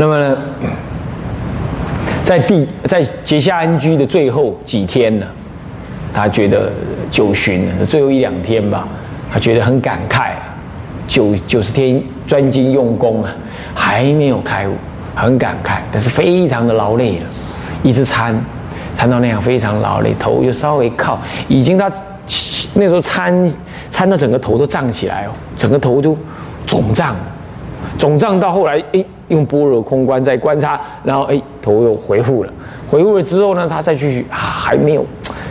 那么呢，在第在结下安居的最后几天呢，他觉得九旬最后一两天吧，他觉得很感慨啊，九九十天专精用功啊，还没有开悟，很感慨，但是非常的劳累了，一直参参到那样非常劳累，头又稍微靠，已经他那时候参参到整个头都胀起来哦，整个头都肿胀，肿胀到后来诶。用般若空观在观察，然后哎，头又回复了。回复了之后呢，他再继续啊，还没有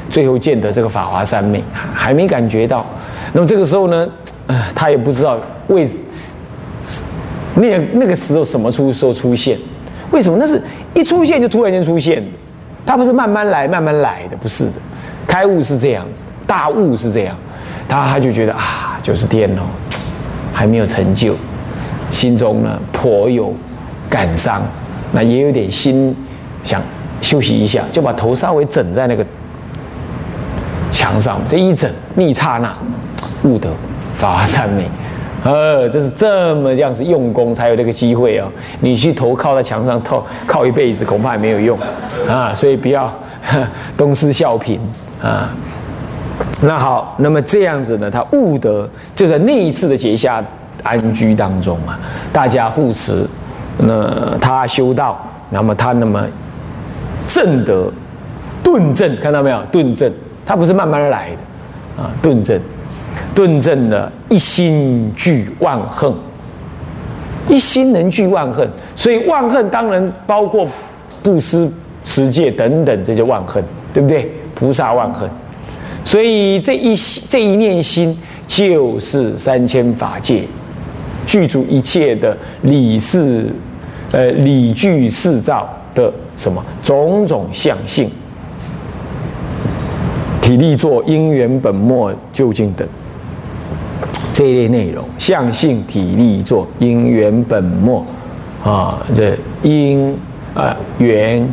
最后见得这个法华三昧，还没感觉到。那么这个时候呢，啊，他也不知道为那那个时候什么出时候出现？为什么？那是一出现就突然间出现的，他不是慢慢来慢慢来的，不是的。开悟是这样子，大悟是这样，他他就觉得啊，就是天哦，还没有成就，心中呢颇有。感伤，那也有点心想休息一下，就把头稍微枕在那个墙上，这一枕，一刹那悟得法华三昧，呃，这是这么样子用功才有这个机会啊！你去头靠在墙上靠靠一辈子，恐怕也没有用啊！所以不要 东施效颦啊！那好，那么这样子呢，他悟得就在那一次的结下安居当中啊，大家护持。那他修道，那么他那么正德顿正，看到没有？顿正，他不是慢慢来的啊，顿正，顿正的一心具万恨，一心能具万恨，所以万恨当然包括布施、持戒等等这些万恨，对不对？菩萨万恨，所以这一这一念心就是三千法界具足一切的理事。呃，理具四照的什么？种种相性，体力作因缘本末究竟等。这一类内容，相性体力作因缘本末啊，这因啊缘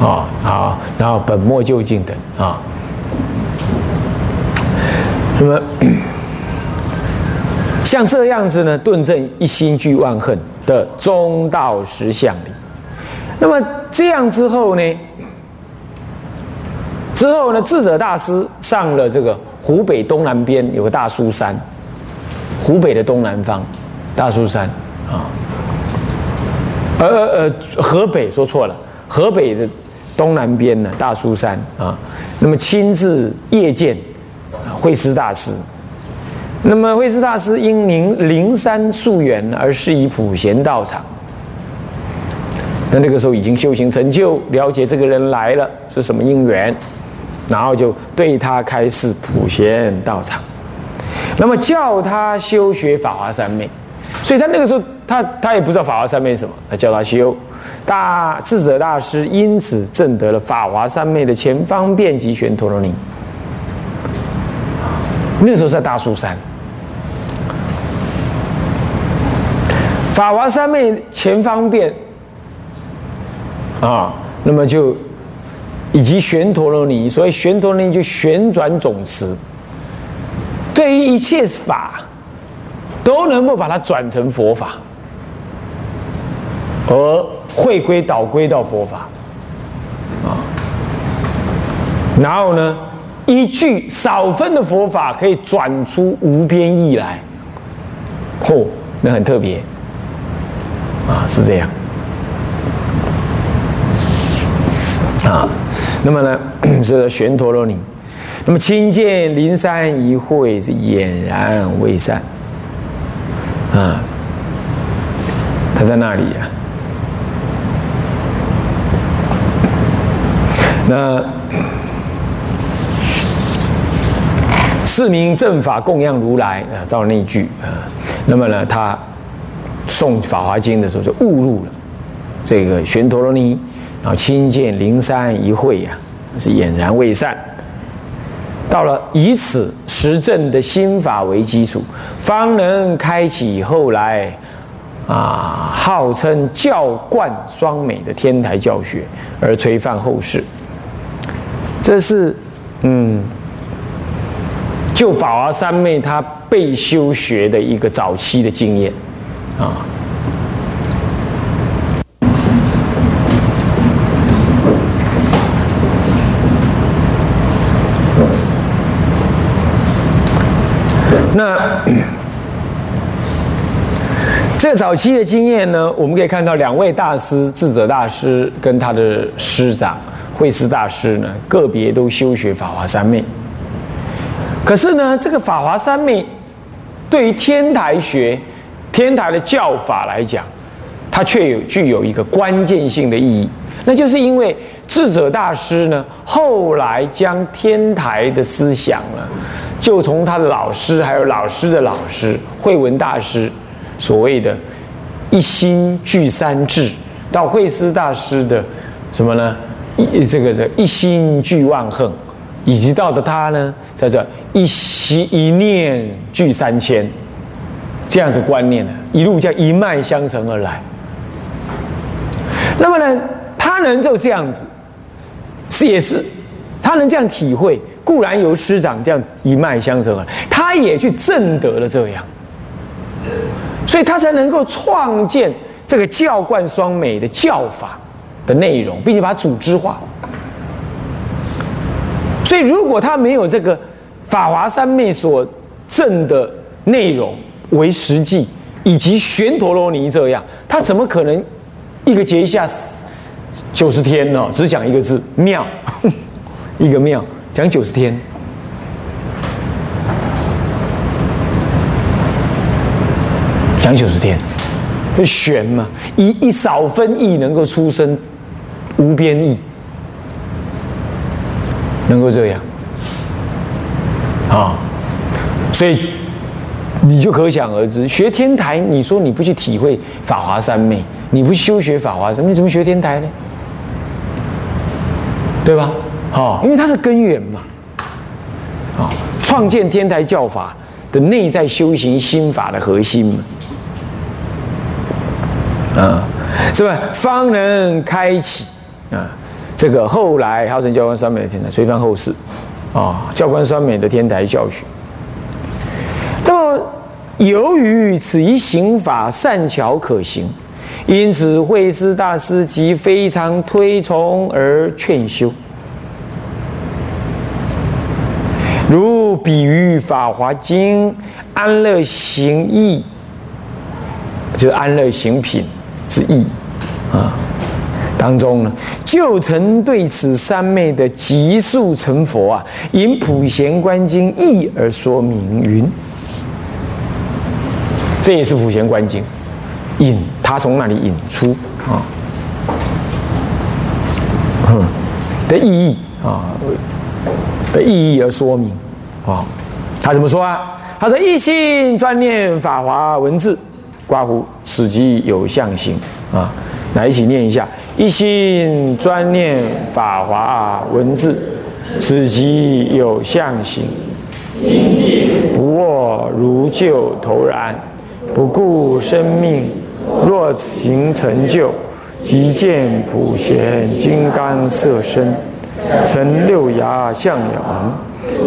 啊好，然后本末究竟等啊，那么像这样子呢，顿正一心具万恨。的中道实相里，那么这样之后呢？之后呢？智者大师上了这个湖北东南边有个大苏山，湖北的东南方，大苏山啊，呃呃呃，河北说错了，河北的东南边呢，大苏山啊，那么亲自谒见慧思大师。那么慧师大师因灵灵山溯源而是以普贤道场。那那个时候已经修行成就，了解这个人来了是什么因缘，然后就对他开示普贤道场。那么叫他修学法华三昧，所以他那个时候他他也不知道法华三昧是什么，他叫他修。大智者大师因此证得了法华三昧的前方便及玄陀罗尼。那时候在大苏山。法华三昧前方便啊，那么就以及旋陀罗尼，所以旋陀罗尼就旋转总持，对于一切法都能够把它转成佛法，而回归导归到佛法啊。然后呢，一句少分的佛法可以转出无边意来，嚯，那很特别。啊，是这样啊。那么呢，是 玄陀罗尼。那么亲见灵山一会是俨然未散啊。他在那里啊。那四名正法供养如来啊，到那句啊。那么呢，他。诵《法华经》的时候就误入了这个玄陀罗尼，然后亲见灵山一会呀，是俨然未散。到了以此实证的心法为基础，方能开启后来啊号称教冠双美的天台教学，而垂范后世。这是嗯，就法华三昧他被修学的一个早期的经验。啊那这早期的经验呢，我们可以看到两位大师，智者大师跟他的师长，慧师大师呢，个别都修学法华三昧。可是呢，这个法华三昧对于天台学。天台的教法来讲，它却有具有一个关键性的意义，那就是因为智者大师呢，后来将天台的思想呢，就从他的老师，还有老师的老师慧文大师所谓的“一心具三智”，到慧思大师的什么呢？一这个这一心具万恨，以及到的他呢，叫做一心一念具三千，这样子观念呢，一路叫一脉相承而来。那么呢，他能就这样子，是也是，他能这样体会，固然由师长这样一脉相承啊，他也去证得了这样，所以他才能够创建这个教冠双美的教法的内容，并且把它组织化。所以，如果他没有这个法华三昧所证的内容为实际，以及玄陀罗尼这样，他怎么可能？一个节一下九十天呢，只讲一个字妙，一个妙讲九十天，讲九十天，就玄嘛，一一少分意能够出生无边意，能够这样啊，所以。你就可想而知，学天台，你说你不去体会法华三昧，你不修学法华三昧，你怎么学天台呢？对吧？好，因为它是根源嘛。啊，创建天台教法的内在修行心法的核心嘛。啊，是吧？方能开启啊，这个后来号称教官三昧的天台，随翻后世啊，教官三昧的天台教学。由于此一行法善巧可行，因此慧思大师即非常推崇而劝修。如比喻《法华经》安乐行义，就是安乐行品之意啊，当中呢，就曾对此三昧的极速成佛啊，引普贤观经义而说明云。这也是普贤观经引他从那里引出啊嗯的意义啊的意义而说？明啊，他怎么说？啊？他说？一心专念法华文字，刮胡此即有相形啊。来一起念一下：一心专念法华文字，此即有相形，不卧如旧投然。不顾生命，若行成就，即见普贤金刚色身，成六牙相遥，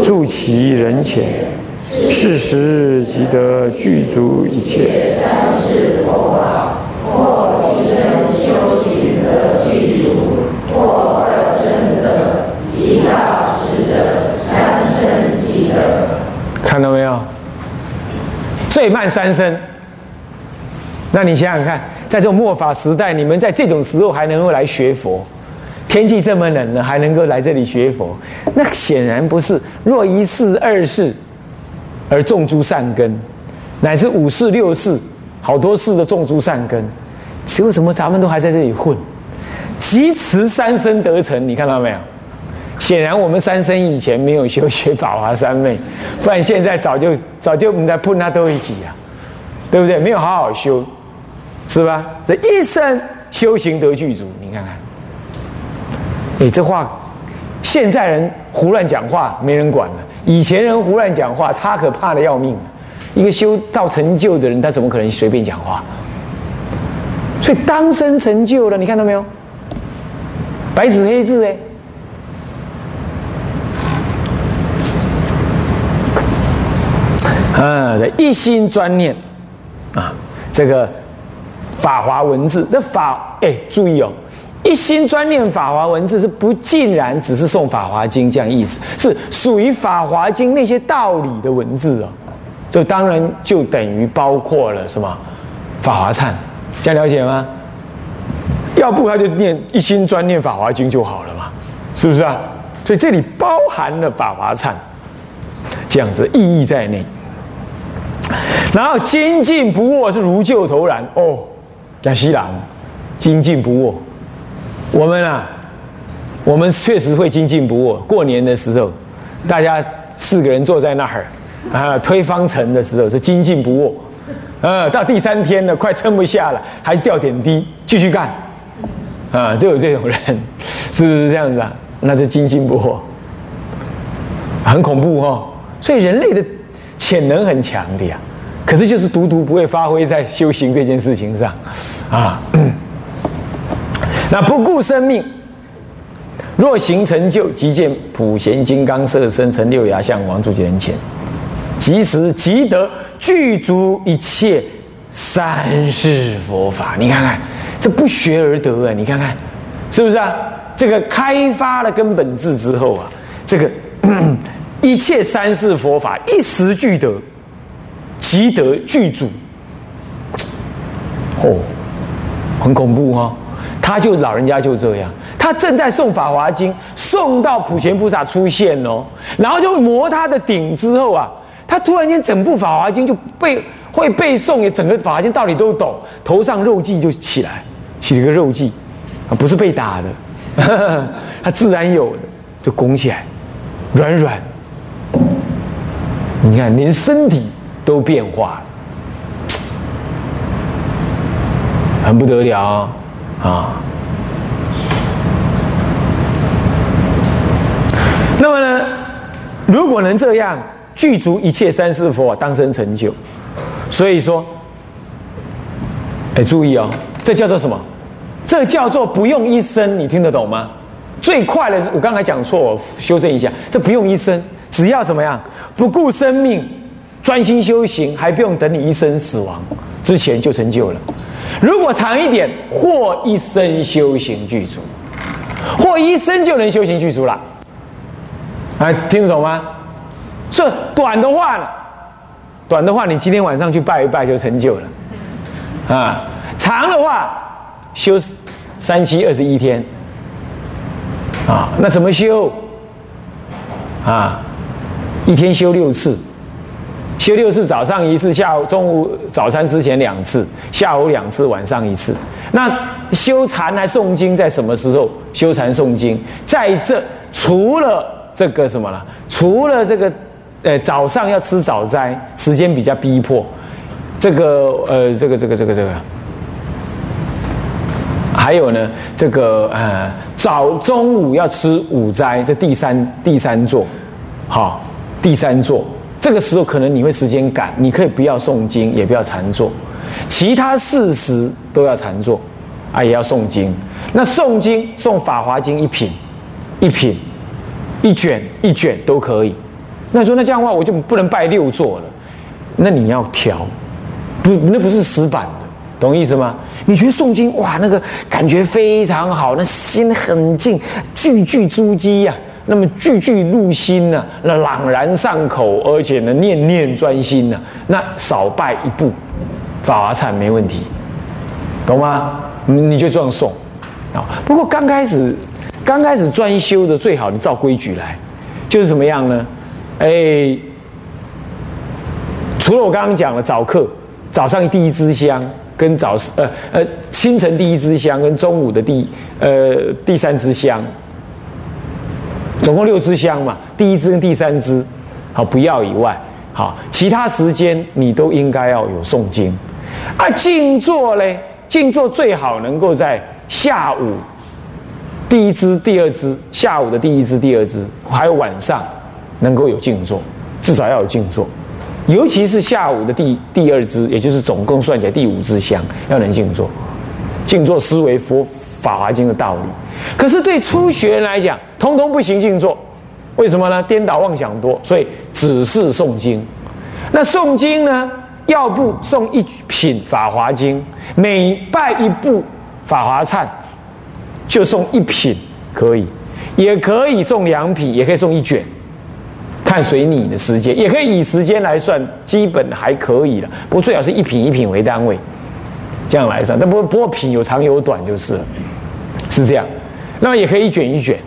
住其人前，是时即得具足一切。看到没有？最慢三声。那你想想看，在这种末法时代，你们在这种时候还能够来学佛，天气这么冷了，还能够来这里学佛，那显然不是若一世二世而种诸善根，乃是五世六世好多世的种诸善根。为什么咱们都还在这里混？其持三生得成，你看到没有？显然我们三生以前没有修学法华三昧，不然现在早就早就我们在碰那都一起呀，对不对？没有好好修。是吧？这一生修行得具足，你看看，哎，这话，现在人胡乱讲话没人管了，以前人胡乱讲话，他可怕的要命。一个修到成就的人，他怎么可能随便讲话？所以当生成就了，你看到没有？白纸黑字哎，啊，这一心专念啊，这个。法华文字，这法哎，注意哦，一心专念法华文字是不尽然只是诵法华经这样意思，是属于法华经那些道理的文字哦。这当然就等于包括了什么《法华忏》，这样了解吗？要不他就念一心专念《法华经》就好了嘛，是不是啊？所以这里包含了《法华忏》这样子意义在内。然后精进不卧是如旧投然哦，讲西兰精进不卧，我们啊，我们确实会精进不卧。过年的时候，大家四个人坐在那儿啊，推方程的时候是精进不卧，呃，到第三天了，快撑不下了，还掉点滴，继续干，啊，就有这种人，是不是这样子啊？那就精进不卧，很恐怖哦。所以人类的潜能很强的呀。可是就是独独不会发挥在修行这件事情上，啊，那不顾生命，若行成就，即见普贤金刚色身成六牙相王住其人前，即时即得具足一切三世佛法。你看看，这不学而得啊！你看看，是不是啊？这个开发了根本智之后啊，这个 一切三世佛法一时俱得。即得具足，哦，很恐怖哦！他就老人家就这样，他正在诵《法华经》，诵到普贤菩萨出现哦，然后就磨他的顶之后啊，他突然间整部《法华经》就被会背诵，也整个《法华经》道理都懂，头上肉髻就起来，起了个肉髻，啊，不是被打的，他自然有的，就拱起来，软软，你看连身体。都变化了，很不得了啊！那么呢，如果能这样具足一切三世佛当生成就，所以说，哎，注意哦，这叫做什么？这叫做不用一生，你听得懂吗？最快的是我刚才讲错，我修正一下，这不用一生，只要什么样？不顾生命。专心修行，还不用等你一生死亡之前就成就了。如果长一点，或一生修行具足，或一生就能修行具足了。哎，听得懂吗？这短的话？短的话，你今天晚上去拜一拜就成就了。啊，长的话，修三七二十一天。啊，那怎么修？啊，一天修六次。修六次，早上一次，下午、中午、早餐之前两次，下午两次，晚上一次。那修禅还诵经在什么时候？修禅诵经在这，除了这个什么了？除了这个，呃，早上要吃早斋，时间比较逼迫。这个，呃，这个，这个，这个，这个，还有呢，这个，呃，早中午要吃午斋，这第三第三座，好，第三座。这个时候可能你会时间赶，你可以不要诵经，也不要禅坐，其他四时都要禅坐，啊，也要诵经。那诵经诵《法华经》一品，一品，一卷一卷都可以。那说那这样的话，我就不能拜六座了。那你要调，不，那不是死板的，懂意思吗？你觉得诵经哇，那个感觉非常好，那心很静，句句珠玑呀。那么句句入心呢，那朗然上口，而且呢念念专心呢，那少拜一步，法华忏没问题，懂吗？你就这样送啊。不过刚开始，刚开始专修的最好你照规矩来，就是怎么样呢？哎，除了我刚刚讲的早课，早上第一支香，跟早呃呃清晨第一支香，跟中午的第呃第三支香。总共六支香嘛，第一支跟第三支，好不要以外，好其他时间你都应该要有诵经。啊，静坐嘞，静坐最好能够在下午第一支、第二支，下午的第一支、第二支，还有晚上能够有静坐，至少要有静坐，尤其是下午的第第二支，也就是总共算起来第五支香，要能静坐，静坐思维佛法华经的道理。可是对初学人来讲，通通不行静坐，为什么呢？颠倒妄想多，所以只是诵经。那诵经呢？要不诵一品《法华经》，每拜一部《法华忏》，就诵一品可以，也可以诵两品，也可以诵一卷，看。随你的时间，也可以以时间来算，基本还可以了。不过最好是一品一品为单位，这样来算。但不不过品有长有短就是，是这样。那么也可以一卷一卷，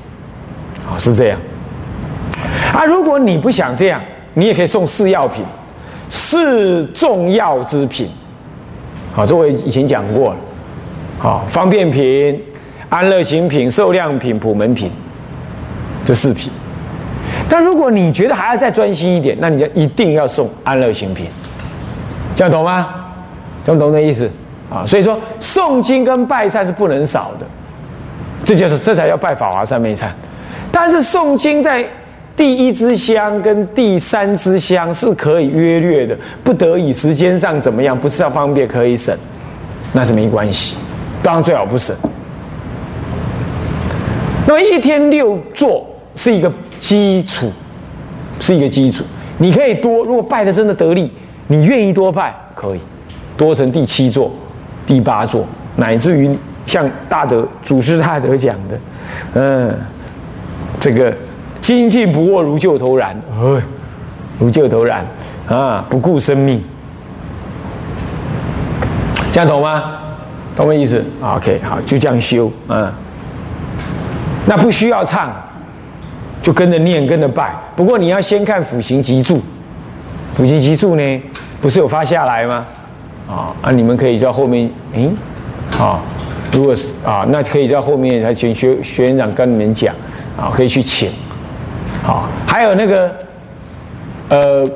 啊，是这样。啊，如果你不想这样，你也可以送四药品，四重要之品。好，这我以前讲过了。好，方便品、安乐行品、受量品、普门品，这四品。那如果你觉得还要再专心一点，那你就一定要送安乐行品，这样懂吗？这样懂的意思啊？所以说诵经跟拜忏是不能少的，这就是这才叫拜法华三昧忏。但是诵经在第一支香跟第三支香是可以约略的，不得已时间上怎么样，不是要方便可以省，那是没关系，当然最好不省。那么一天六座是一个。基础是一个基础，你可以多。如果拜的真的得力，你愿意多拜，可以多成第七座、第八座，乃至于像大德祖师大德讲的，嗯，这个精进不卧如旧头然，哎，如旧头然啊，不顾生命，这样懂吗？懂我意思？OK，好，就这样修，嗯，那不需要唱。就跟着念，跟着拜。不过你要先看辅行集注，辅行集注呢，不是有发下来吗？啊啊，你们可以在后面，嗯，啊，如果是啊，那可以在后面，还请学学院长跟你们讲，啊，可以去请。好，还有那个，呃，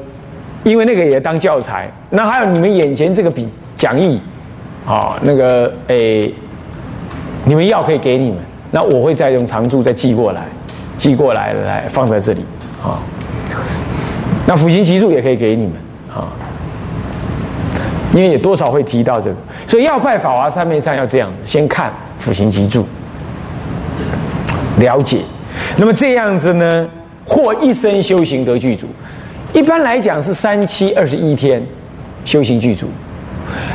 因为那个也当教材。那还有你们眼前这个笔讲义，啊，那个诶，你们要可以给你们，那我会再用长注再寄过来。寄过来来放在这里啊，那辅行集注也可以给你们啊，因为也多少会提到这个，所以要拜法华三昧忏要这样先看辅行集注，了解，那么这样子呢，或一生修行得具足，一般来讲是三七二十一天修行具足，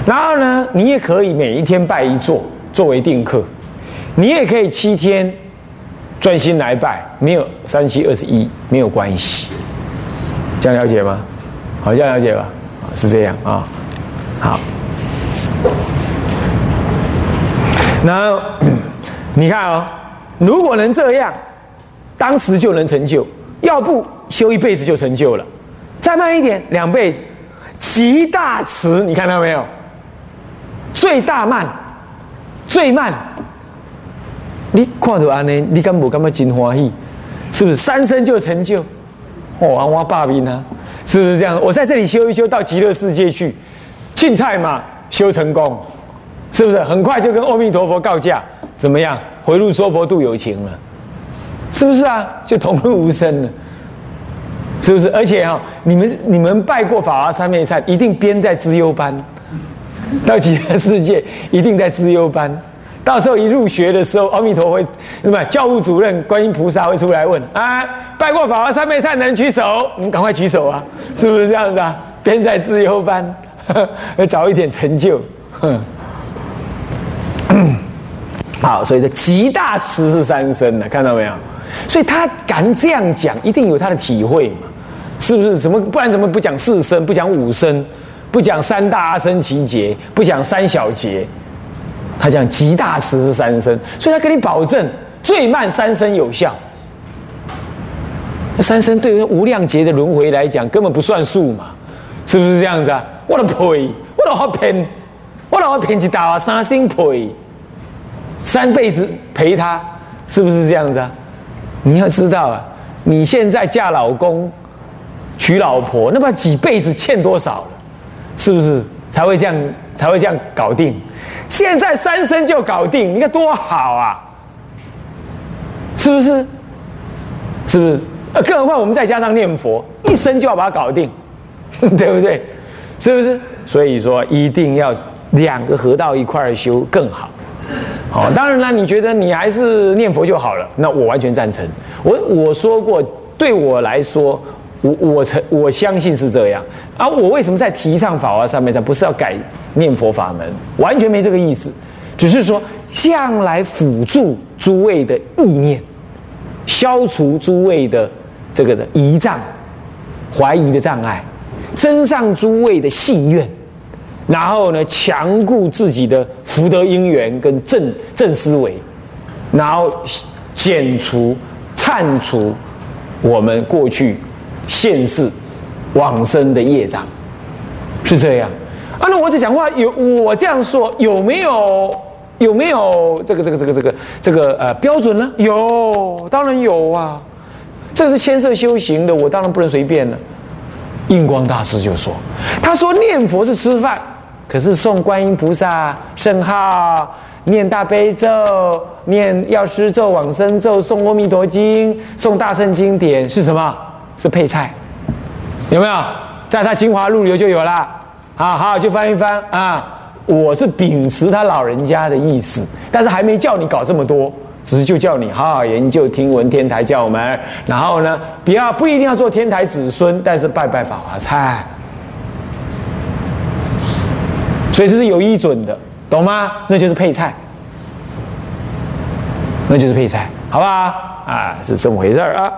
然后呢，你也可以每一天拜一座作为定课，你也可以七天。专心来拜，没有三七二十一，没有关系，这样了解吗？好，这样了解吧？是这样啊。好，然后 你看哦，如果能这样，当时就能成就；要不修一辈子就成就了。再慢一点，两辈子，极大慈，你看到没有？最大慢，最慢。你看到安尼，你敢不感觉真欢喜？是不是三生就成就？哦，我爸兵啊，是不是这样？我在这里修一修，到极乐世界去，庆菜嘛，修成功，是不是？很快就跟阿弥陀佛告假，怎么样？回路娑婆度有情了，是不是啊？就同入无生了，是不是？而且哈，你们你们拜过法华三昧忏，一定编在资优班，到极乐世界一定在资优班。到时候一入学的时候，阿弥陀会什么教务主任、观音菩萨会出来问啊，拜过法华三昧善人举手，你赶快举手啊，是不是这样子啊？边在自由班，要早一点成就。好，所以这极大慈是三生的，看到没有？所以他敢这样讲，一定有他的体会嘛？是不是？怎么不然？怎么不讲四生？不讲五生？不讲三大阿僧祇劫？不讲三小劫？他讲极大慈是三生，所以他跟你保证最慢三生有效。三生对于无量劫的轮回来讲根本不算数嘛，是不是这样子啊？我的赔，我的好骗，我的好骗一大三生赔，三辈子陪他，是不是这样子啊？你要知道啊，你现在嫁老公、娶老婆，那么几辈子欠多少了？是不是才会这样才会这样搞定？现在三生就搞定，你看多好啊！是不是？是不是？呃，更何况我们再加上念佛，一生就要把它搞定，对不对？是不是？所以说一定要两个合到一块儿修更好。好，当然了，你觉得你还是念佛就好了，那我完全赞成。我我说过，对我来说。我我曾我相信是这样，啊我为什么在提倡法华三昧上，不是要改念佛法门，完全没这个意思，只是说将来辅助诸位的意念，消除诸位的这个的仪仗，怀疑的障碍，增上诸位的信愿，然后呢，强固自己的福德因缘跟正正思维，然后减除、铲除我们过去现世往生的业障，是这样。啊，那我只讲话有我这样说有没有有没有这个这个这个这个这个呃标准呢？有，当然有啊。这是牵涉修行的，我当然不能随便了。印光大师就说：“他说念佛是吃饭，可是诵观音菩萨圣号、念大悲咒、念药师咒、往生咒、诵阿弥陀经、诵大圣经典是什么？是配菜，有没有？在他精华录里就有了。好好，去翻一翻啊！我是秉持他老人家的意思，但是还没叫你搞这么多。”只是就叫你好好研究听闻天台教门，然后呢，不要不一定要做天台子孙，但是拜拜法华菜，所以这是有依准的，懂吗？那就是配菜，那就是配菜，好不好？啊，是这么回事啊。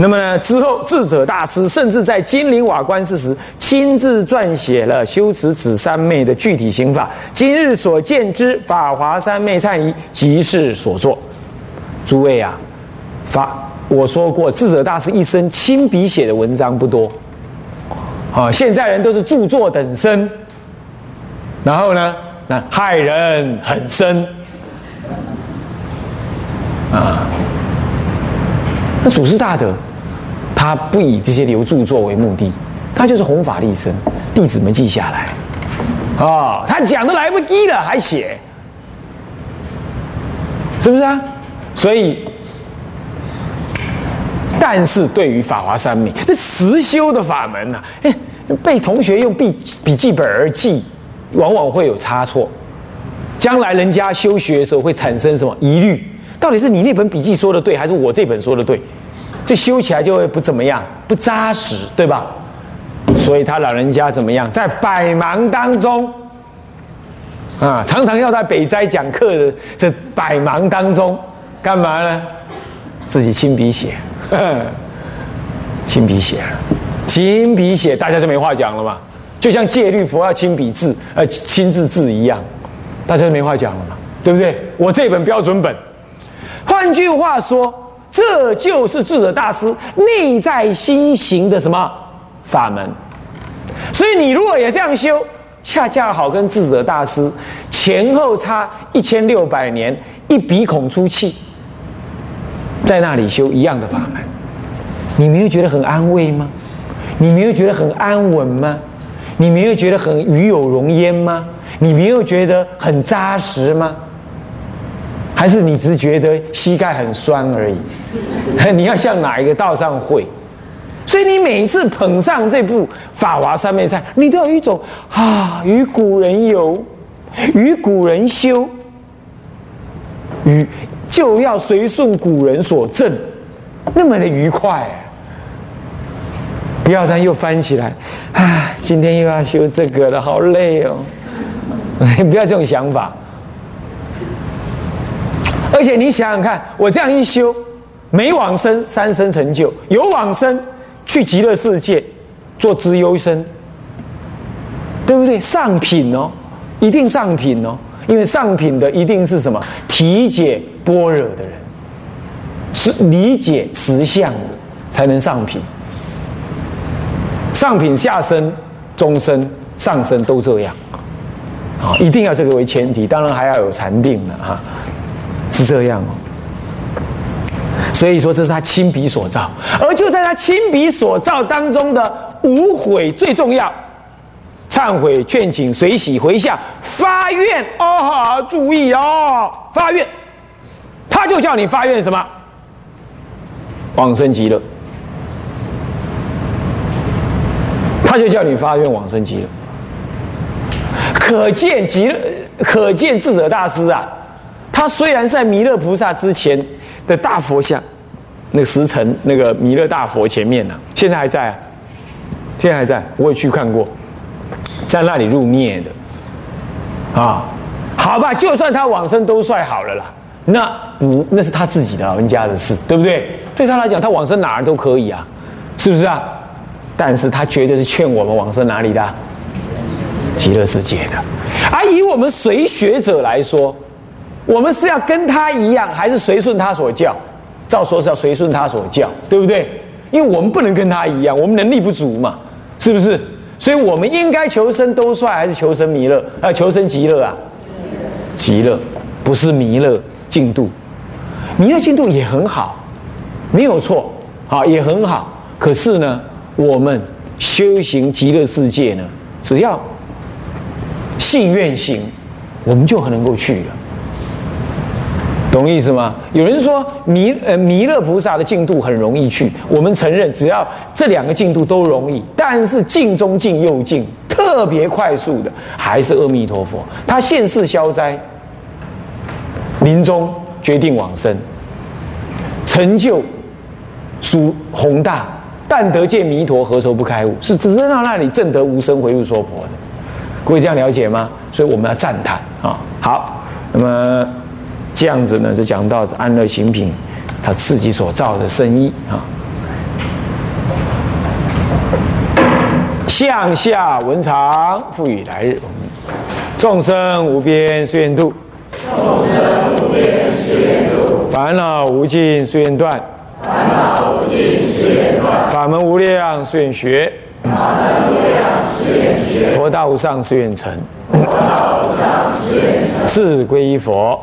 那么呢，之后智者大师甚至在金陵瓦官寺时，亲自撰写了修持此三昧的具体刑法。今日所见之法华三昧忏仪，即是所作。诸位啊，法我说过，智者大师一生亲笔写的文章不多，啊，现在人都是著作等身，然后呢，那害人很深，啊。那祖师大德，他不以这些留著作为目的，他就是弘法利生，弟子们记下来。啊，他讲都来不及了，还写，是不是啊？所以，但是对于法华三昧，这实修的法门呐，哎，被同学用笔笔记本而记，往往会有差错，将来人家修学的时候会产生什么疑虑？到底是你那本笔记说的对，还是我这本说的对？这修起来就会不怎么样，不扎实，对吧？所以他老人家怎么样，在百忙当中，啊，常常要在北斋讲课的这百忙当中，干嘛呢？自己亲笔写，亲笔写，亲笔写，大家就没话讲了嘛。就像戒律佛要亲笔字，呃，亲自字一样，大家就没话讲了嘛，对不对？我这本标准本。换句话说，这就是智者大师内在心行的什么法门？所以你如果也这样修，恰恰好跟智者大师前后差一千六百年，一鼻孔出气，在那里修一样的法门，你没有觉得很安慰吗？你没有觉得很安稳吗？你没有觉得很与有荣焉吗？你没有觉得很扎实吗？还是你只是觉得膝盖很酸而已？你要向哪一个道上会？所以你每一次捧上这部《法华三昧忏》，你都有一种啊，与古人游，与古人修，与就要随顺古人所证，那么的愉快。不要再又翻起来，啊，今天又要修这个了，好累哦！不要这种想法。而且你想想看，我这样一修，没往生三生成就，有往生去极乐世界做资优生，对不对？上品哦，一定上品哦，因为上品的一定是什么？体解般若的人，是理解实相的，才能上品。上品下生、中生、上生都这样，啊，一定要这个为前提，当然还要有禅定的哈。是这样哦，所以说这是他亲笔所造，而就在他亲笔所造当中的无悔最重要，忏悔、劝请、随喜、回向、发愿哦，注意哦，发愿，他就叫你发愿什么？往生极乐，他就叫你发愿往生极乐，可见极乐，可见智者大师啊。他虽然在弥勒菩萨之前的大佛像，那个石城那个弥勒大佛前面呢，现在还在，啊现在还在，我也去看过，在那里入灭的，啊，好吧，就算他往生都算好了啦，那不那是他自己的老人家的事，对不对？对他来讲，他往生哪儿都可以啊，是不是啊？但是他绝对是劝我们往生哪里的？极乐世界的。而以我们随学者来说，我们是要跟他一样，还是随顺他所教？照说是要随顺他所教，对不对？因为我们不能跟他一样，我们能力不足嘛，是不是？所以我们应该求生兜率，还是求生弥勒？呃，求生极乐啊？极乐不是弥勒净度，弥勒净度也很好，没有错，好也很好。可是呢，我们修行极乐世界呢，只要信愿行，我们就很能够去了。懂意思吗？有人说弥呃弥勒菩萨的净度很容易去，我们承认，只要这两个净度都容易，但是近中近又近，特别快速的还是阿弥陀佛。他现世消灾，临终决定往生，成就殊宏大，但得见弥陀，何愁不开悟？是只是到那里正得无生回路说婆的。各位这样了解吗？所以我们要赞叹啊。好，那么。这样子呢，就讲到安乐行品，他自己所造的生意啊。向下文长，赋予来日。众生无边誓愿度，众生无边誓愿度。烦恼无尽誓愿断，烦恼无尽誓愿断。法门无量誓愿学，法门无量誓愿学。佛道无上誓愿成，佛道无上誓愿成。自归依佛。